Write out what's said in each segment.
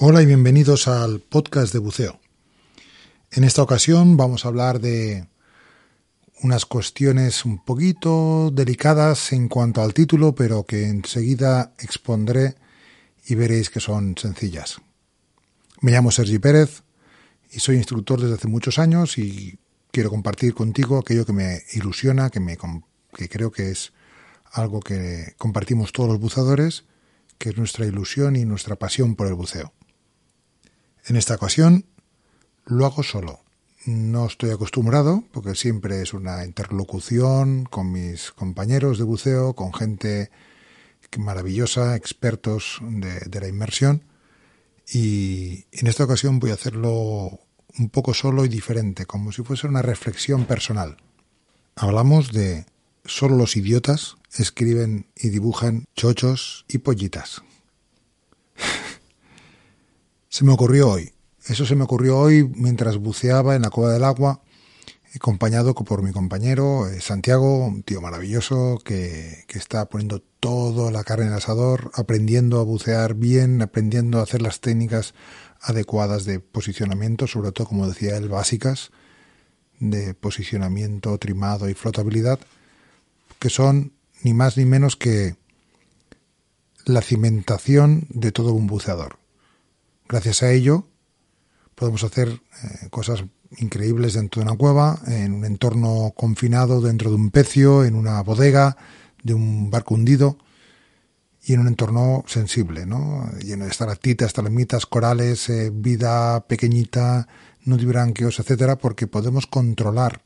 Hola y bienvenidos al podcast de buceo. En esta ocasión vamos a hablar de unas cuestiones un poquito delicadas en cuanto al título, pero que enseguida expondré y veréis que son sencillas. Me llamo Sergi Pérez y soy instructor desde hace muchos años y quiero compartir contigo aquello que me ilusiona, que, me, que creo que es algo que compartimos todos los buceadores, que es nuestra ilusión y nuestra pasión por el buceo. En esta ocasión lo hago solo. No estoy acostumbrado, porque siempre es una interlocución con mis compañeros de buceo, con gente maravillosa, expertos de, la inmersión. Y en esta ocasión voy a hacerlo un poco solo y diferente, como si fuese una reflexión personal. Hablamos de solo los idiotas escriben y dibujan chochos y pollitas. Se me ocurrió hoy. Eso se me ocurrió hoy mientras buceaba en la cueva del agua, acompañado por mi compañero eh, Santiago, un tío maravilloso que, que está poniendo toda la carne en el asador, aprendiendo a bucear bien, aprendiendo a hacer las técnicas adecuadas de posicionamiento, sobre todo, como decía él, básicas de posicionamiento, trimado y flotabilidad, que son ni más ni menos que la cimentación de todo un buceador. Gracias a ello podemos hacer eh, cosas increíbles dentro de una cueva, en un entorno confinado, dentro de un pecio, en una bodega, de un barco hundido y en un entorno sensible, ¿no? lleno de estalactitas, estalagmitas, corales, eh, vida pequeñita, nudibranquios, etcétera, porque podemos controlar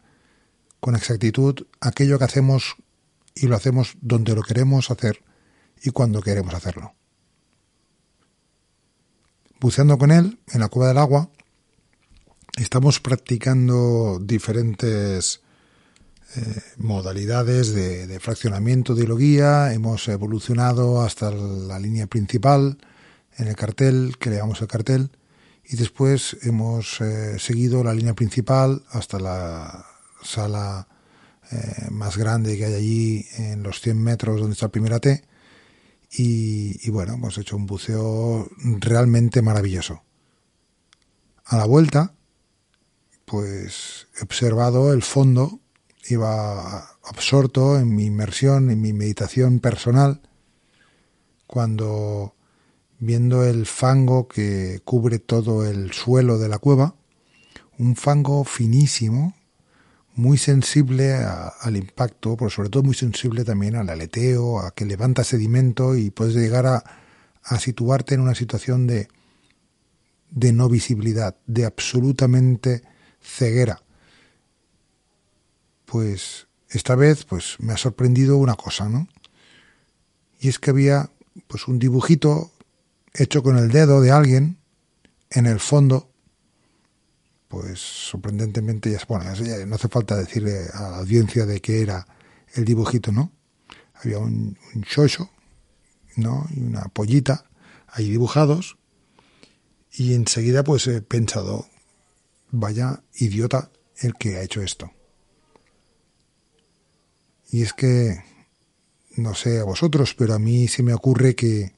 con exactitud aquello que hacemos y lo hacemos donde lo queremos hacer y cuando queremos hacerlo. Buceando con él en la cueva del agua, estamos practicando diferentes eh, modalidades de, fraccionamiento de hilo-guía. Hemos evolucionado hasta la línea principal en el cartel, que le llamamos el cartel, y después hemos eh, seguido la línea principal hasta la sala eh, más grande que hay allí en los 100 metros donde está el primera T. Y, bueno, hemos hecho un buceo realmente maravilloso. A la vuelta, pues he observado el fondo, iba absorto en mi inmersión, en mi meditación personal, cuando viendo el fango que cubre todo el suelo de la cueva, un fango finísimo, muy sensible a, al impacto, pero sobre todo muy sensible también al aleteo, a que levanta sedimento y puedes llegar a, a situarte en una situación de, de no visibilidad, de absolutamente ceguera. Pues esta vez pues me ha sorprendido una cosa, ¿no? Y es que había pues un dibujito hecho con el dedo de alguien en el fondo pues sorprendentemente, ya, bueno, no hace falta decirle a la audiencia de qué era el dibujito, ¿no? Había un, un ¿no? Y una pollita ahí dibujados. Y enseguida pues he pensado, vaya idiota el que ha hecho esto. Y es que, no sé a vosotros, pero a mí se me ocurre que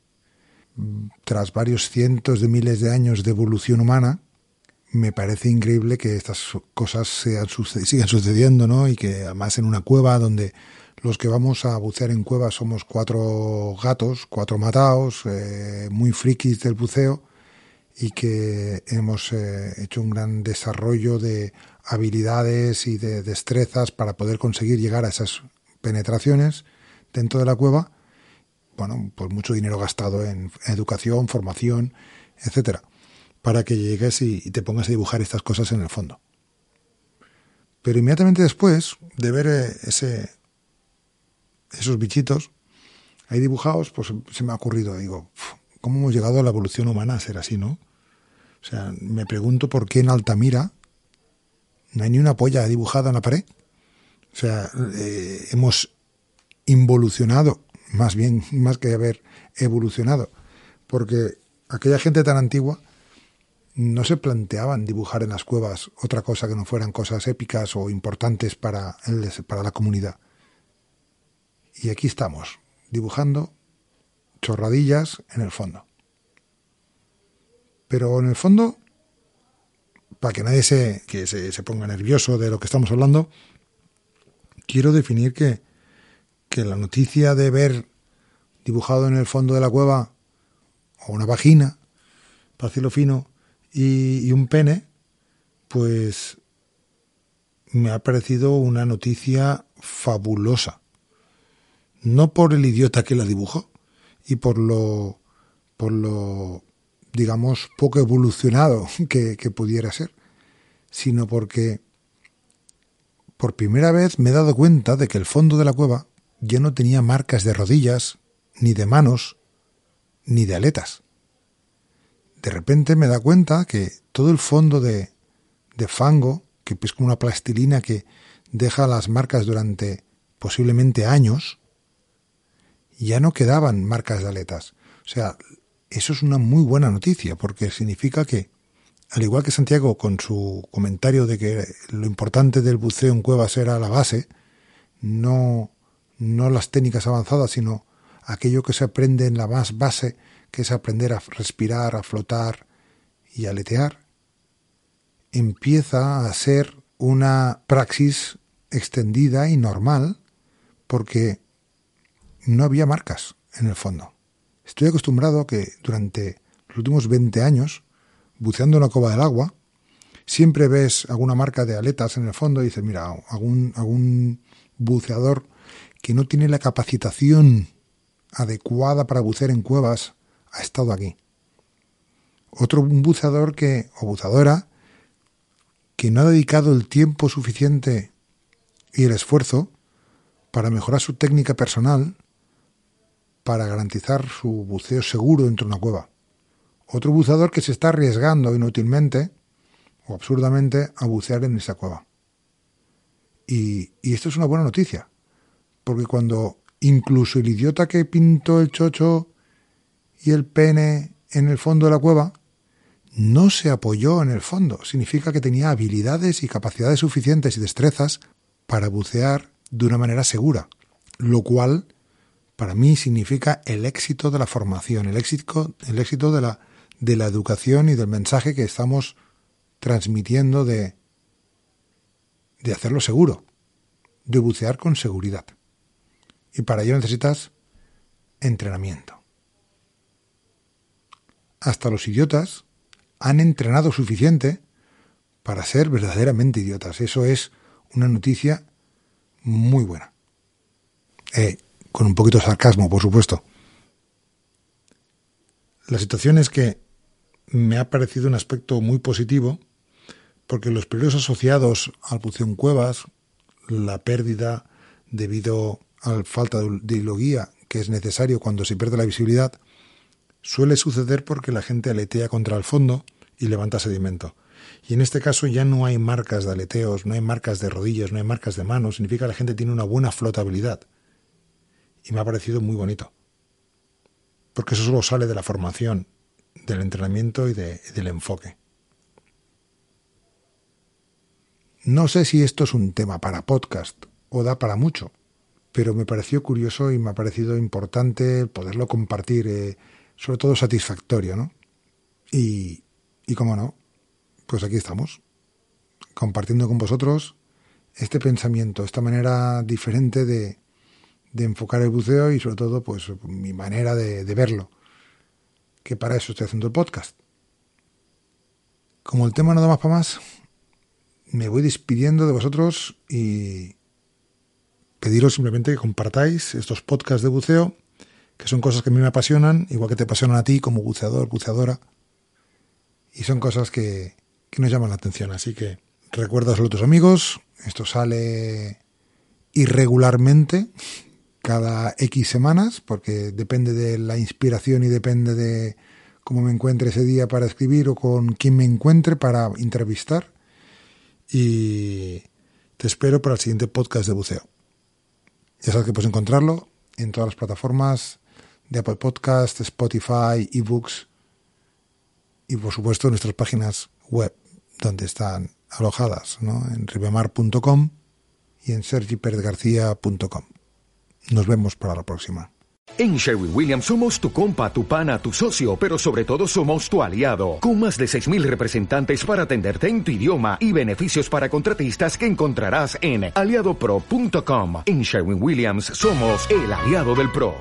tras varios cientos de miles de años de evolución humana, me parece increíble que estas cosas sigan sucediendo, ¿no? Y que además en una cueva donde los que vamos a bucear en cuevas somos cuatro gatos, cuatro mataos, eh, muy frikis del buceo y que hemos eh, hecho un gran desarrollo de habilidades y de destrezas para poder conseguir llegar a esas penetraciones dentro de la cueva. Bueno, pues mucho dinero gastado en educación, formación, etcétera para que llegues y, te pongas a dibujar estas cosas en el fondo. Pero inmediatamente después de ver eh, ese, esos bichitos ahí dibujados, pues se me ha ocurrido, digo, cómo hemos llegado a la evolución humana a ser así, ¿no? O sea, me pregunto por qué en Altamira no hay ni una polla dibujada en la pared. O sea, eh, hemos involucionado, más bien, más que haber evolucionado, porque aquella gente tan antigua no se planteaban dibujar en las cuevas otra cosa que no fueran cosas épicas o importantes para, el, para la comunidad. Y aquí estamos, dibujando chorradillas en el fondo. Pero en el fondo, para que nadie se, que se, ponga nervioso de lo que estamos hablando, quiero definir que, que la noticia de ver dibujado en el fondo de la cueva o una vagina, para decirlo fino, y, un pene, pues me ha parecido una noticia fabulosa. No por el idiota que la dibujó y por lo, por lo digamos, poco evolucionado que, que pudiera ser, sino porque por primera vez me he dado cuenta de que el fondo de la cueva ya no tenía marcas de rodillas, ni de manos, ni de aletas de repente me da cuenta que todo el fondo de, de fango, que es como una plastilina que deja las marcas durante posiblemente años, ya no quedaban marcas de aletas. O sea, eso es una muy buena noticia, porque significa que, al igual que Santiago con su comentario de que lo importante del buceo en cuevas era la base, no, no las técnicas avanzadas, sino aquello que se aprende en la más base que es aprender a respirar, a flotar y a aletear, empieza a ser una praxis extendida y normal porque no había marcas en el fondo. Estoy acostumbrado a que durante los últimos 20 años, buceando en la cova del agua, siempre ves alguna marca de aletas en el fondo y dices, mira, algún, algún buceador que no tiene la capacitación adecuada para bucear en cuevas ha estado aquí. Otro buceador que, o buceadora que no ha dedicado el tiempo suficiente y el esfuerzo para mejorar su técnica personal para garantizar su buceo seguro dentro de una cueva. Otro buceador que se está arriesgando inútilmente o absurdamente a bucear en esa cueva. Y, y esto es una buena noticia, porque cuando incluso el idiota que pintó el chocho y el pene en el fondo de la cueva, no se apoyó en el fondo. Significa que tenía habilidades y capacidades suficientes y destrezas para bucear de una manera segura, lo cual para mí significa el éxito de la formación, el éxito, el éxito de, la, de la educación y del mensaje que estamos transmitiendo de, de hacerlo seguro, de bucear con seguridad. Y para ello necesitas entrenamiento hasta los idiotas han entrenado suficiente para ser verdaderamente idiotas. Eso es una noticia muy buena. Eh, con un poquito de sarcasmo, por supuesto. La situación es que me ha parecido un aspecto muy positivo porque los peligros asociados al en cuevas, la pérdida debido a la falta de hidroguía que es necesario cuando se pierde la visibilidad, Suele suceder porque la gente aletea contra el fondo y levanta sedimento. Y en este caso ya no hay marcas de aleteos, no hay marcas de rodillas, no hay marcas de manos, significa que la gente tiene una buena flotabilidad. Y me ha parecido muy bonito. Porque eso solo sale de la formación, del entrenamiento y del enfoque. No sé si esto es un tema para podcast o da para mucho, pero me pareció curioso y me ha parecido importante poderlo compartir. Eh, sobre todo satisfactorio, ¿no? Y, y como no, pues aquí estamos, compartiendo con vosotros este pensamiento, esta manera diferente de, de enfocar el buceo y sobre todo, pues mi manera de, de verlo, que para eso estoy haciendo el podcast. Como el tema no da más para más, me voy despidiendo de vosotros y pediros simplemente que compartáis estos podcasts de buceo que son cosas que a mí me apasionan, igual que te apasionan a ti como buceador, buceadora, y son cosas que, que nos llaman la atención. Así que recuérdaselo a tus amigos, esto sale irregularmente, cada X semanas, porque depende de la inspiración y depende de cómo me encuentre ese día para escribir o con quién me encuentre para entrevistar. Y te espero para el siguiente podcast de buceo. Ya sabes que puedes encontrarlo en todas las plataformas de Apple Podcast, Spotify, eBooks y por supuesto nuestras páginas web donde están alojadas, ¿no? en ribemar.com y en sergiperezgarcía.com. Nos vemos para la próxima. En Sherwin Williams somos tu compa, tu pana, tu socio, pero sobre todo somos tu aliado, con más de 6.000 representantes para atenderte en tu idioma y beneficios para contratistas que encontrarás en aliadopro.com. En Sherwin Williams somos el aliado del PRO.